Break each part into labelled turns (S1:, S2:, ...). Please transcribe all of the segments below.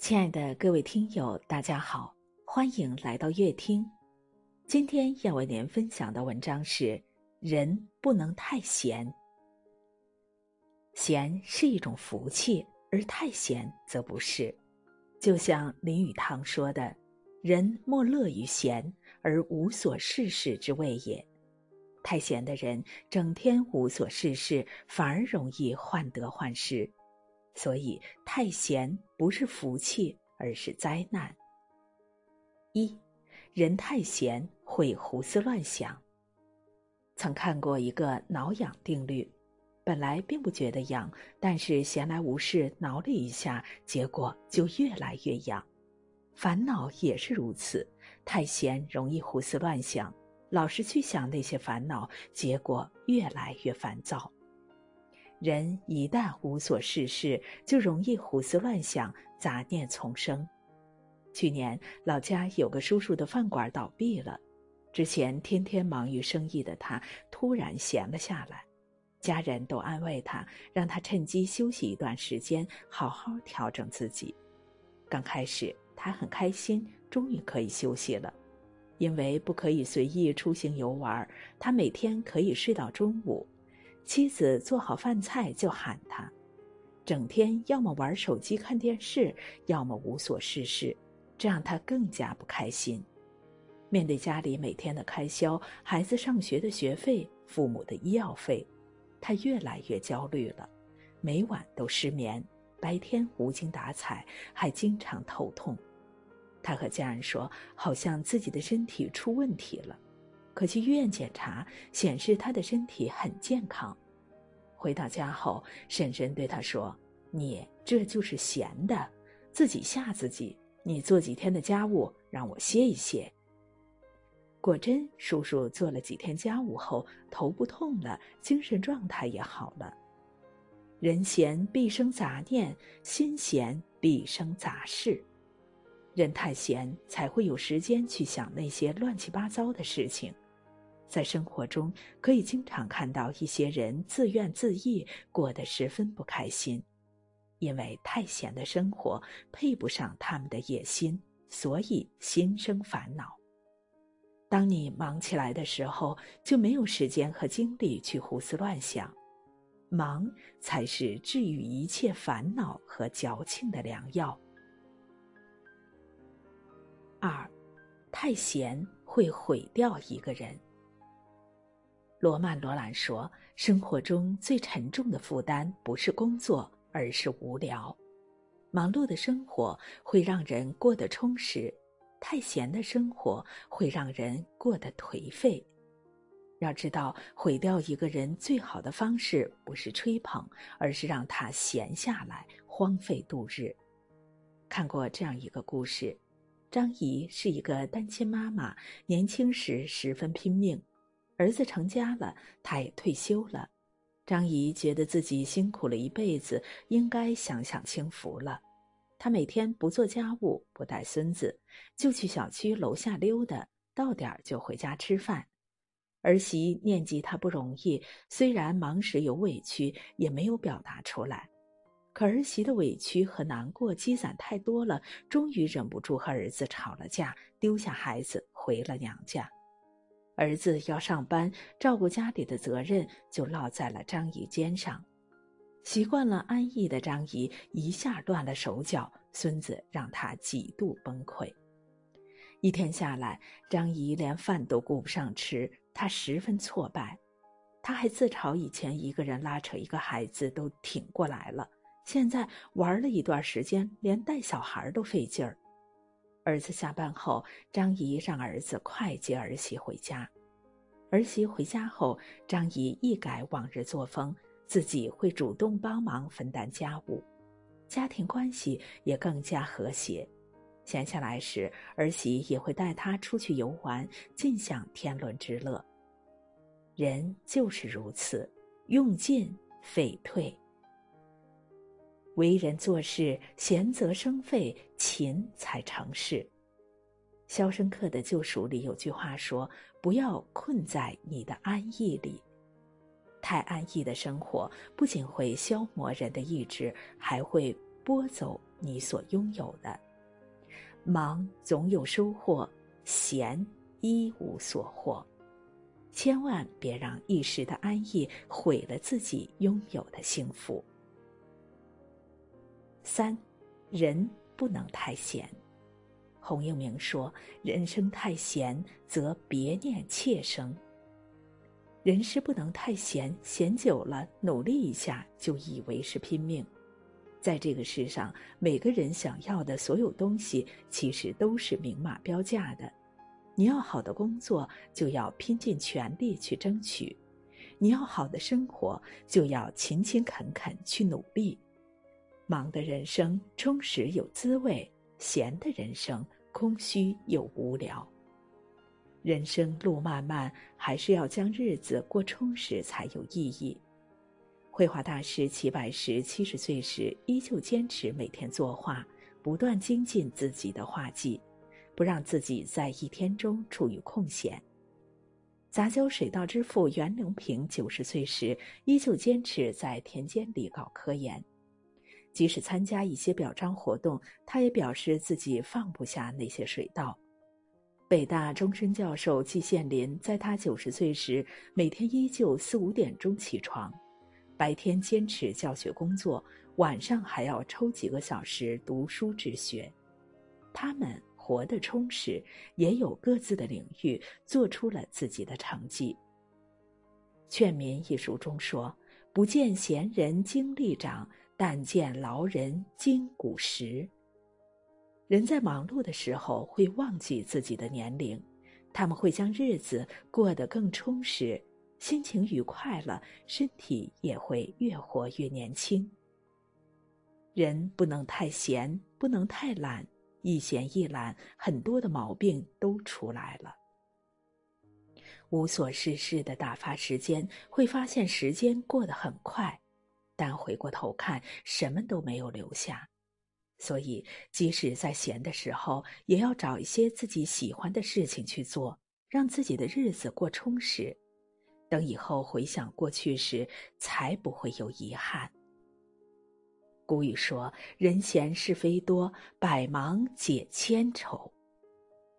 S1: 亲爱的各位听友，大家好，欢迎来到乐听。今天要为您分享的文章是：人不能太闲。闲是一种福气，而太闲则不是。就像林语堂说的：“人莫乐于闲，而无所事事之谓也。”太闲的人，整天无所事事，反而容易患得患失。所以，太闲不是福气，而是灾难。一，人太闲会胡思乱想。曾看过一个挠痒定律，本来并不觉得痒，但是闲来无事挠了一下，结果就越来越痒。烦恼也是如此，太闲容易胡思乱想，老是去想那些烦恼，结果越来越烦躁。人一旦无所事事，就容易胡思乱想，杂念丛生。去年老家有个叔叔的饭馆倒闭了，之前天天忙于生意的他突然闲了下来，家人都安慰他，让他趁机休息一段时间，好好调整自己。刚开始他很开心，终于可以休息了，因为不可以随意出行游玩，他每天可以睡到中午。妻子做好饭菜就喊他，整天要么玩手机看电视，要么无所事事，这让他更加不开心。面对家里每天的开销，孩子上学的学费、父母的医药费，他越来越焦虑了，每晚都失眠，白天无精打采，还经常头痛。他和家人说，好像自己的身体出问题了。可去医院检查，显示他的身体很健康。回到家后，婶婶对他说：“你这就是闲的，自己吓自己。你做几天的家务，让我歇一歇。”果真，叔叔做了几天家务后，头不痛了，精神状态也好了。人闲必生杂念，心闲必生杂事。人太闲，才会有时间去想那些乱七八糟的事情。在生活中，可以经常看到一些人自怨自艾，过得十分不开心，因为太闲的生活配不上他们的野心，所以心生烦恼。当你忙起来的时候，就没有时间和精力去胡思乱想，忙才是治愈一切烦恼和矫情的良药。太闲会毁掉一个人。罗曼·罗兰说：“生活中最沉重的负担不是工作，而是无聊。忙碌的生活会让人过得充实，太闲的生活会让人过得颓废。要知道，毁掉一个人最好的方式不是吹捧，而是让他闲下来，荒废度日。”看过这样一个故事。张姨是一个单亲妈妈，年轻时十分拼命，儿子成家了，她也退休了。张姨觉得自己辛苦了一辈子，应该享享清福了。她每天不做家务，不带孙子，就去小区楼下溜达，到点儿就回家吃饭。儿媳念及她不容易，虽然忙时有委屈，也没有表达出来。可儿媳的委屈和难过积攒太多了，终于忍不住和儿子吵了架，丢下孩子回了娘家。儿子要上班，照顾家里的责任就落在了张姨肩上。习惯了安逸的张姨一下乱了手脚，孙子让她几度崩溃。一天下来，张姨连饭都顾不上吃，她十分挫败。她还自嘲以前一个人拉扯一个孩子都挺过来了。现在玩了一段时间，连带小孩都费劲儿。儿子下班后，张姨让儿子快接儿媳回家。儿媳回家后，张姨一改往日作风，自己会主动帮忙分担家务，家庭关系也更加和谐。闲下来时，儿媳也会带她出去游玩，尽享天伦之乐。人就是如此，用尽废退。为人做事，闲则生废，勤才成事。《肖申克的救赎》里有句话说：“不要困在你的安逸里。”太安逸的生活不仅会消磨人的意志，还会剥走你所拥有的。忙总有收获，闲一无所获。千万别让一时的安逸毁了自己拥有的幸福。三，人不能太闲。洪应明说：“人生太闲，则别念妾生。”人是不能太闲，闲久了，努力一下就以为是拼命。在这个世上，每个人想要的所有东西，其实都是明码标价的。你要好的工作，就要拼尽全力去争取；你要好的生活，就要勤勤恳恳去努力。忙的人生充实有滋味，闲的人生空虚又无聊。人生路漫漫，还是要将日子过充实才有意义。绘画大师齐白石七十岁时，依旧坚持每天作画，不断精进自己的画技，不让自己在一天中处于空闲。杂交水稻之父袁隆平九十岁时，依旧坚持在田间里搞科研，即使参加一些表彰活动，他也表示自己放不下那些水稻。北大终身教授季羡林在他九十岁时，每天依旧四五点钟起床，白天坚持教学工作，晚上还要抽几个小时读书治学。他们活得充实，也有各自的领域，做出了自己的成绩。《劝民》一书中说：“不见贤人经历长，但见劳人筋骨时。”人在忙碌的时候会忘记自己的年龄，他们会将日子过得更充实，心情愉快了，身体也会越活越年轻。人不能太闲，不能太懒，一闲一懒，很多的毛病都出来了。无所事事的打发时间，会发现时间过得很快，但回过头看，什么都没有留下。所以，即使在闲的时候，也要找一些自己喜欢的事情去做，让自己的日子过充实。等以后回想过去时，才不会有遗憾。古语说：“人闲是非多，百忙解千愁。”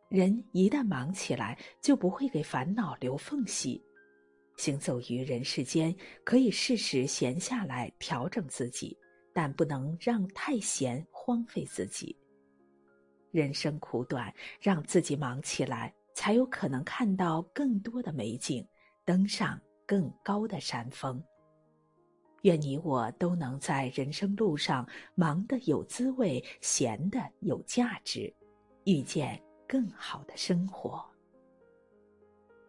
S1: 人一旦忙起来，就不会给烦恼留缝隙。行走于人世间，可以适时闲下来，调整自己。但不能让太闲荒废自己。人生苦短，让自己忙起来，才有可能看到更多的美景，登上更高的山峰。愿你我都能在人生路上忙得有滋味，闲得有价值，遇见更好的生活。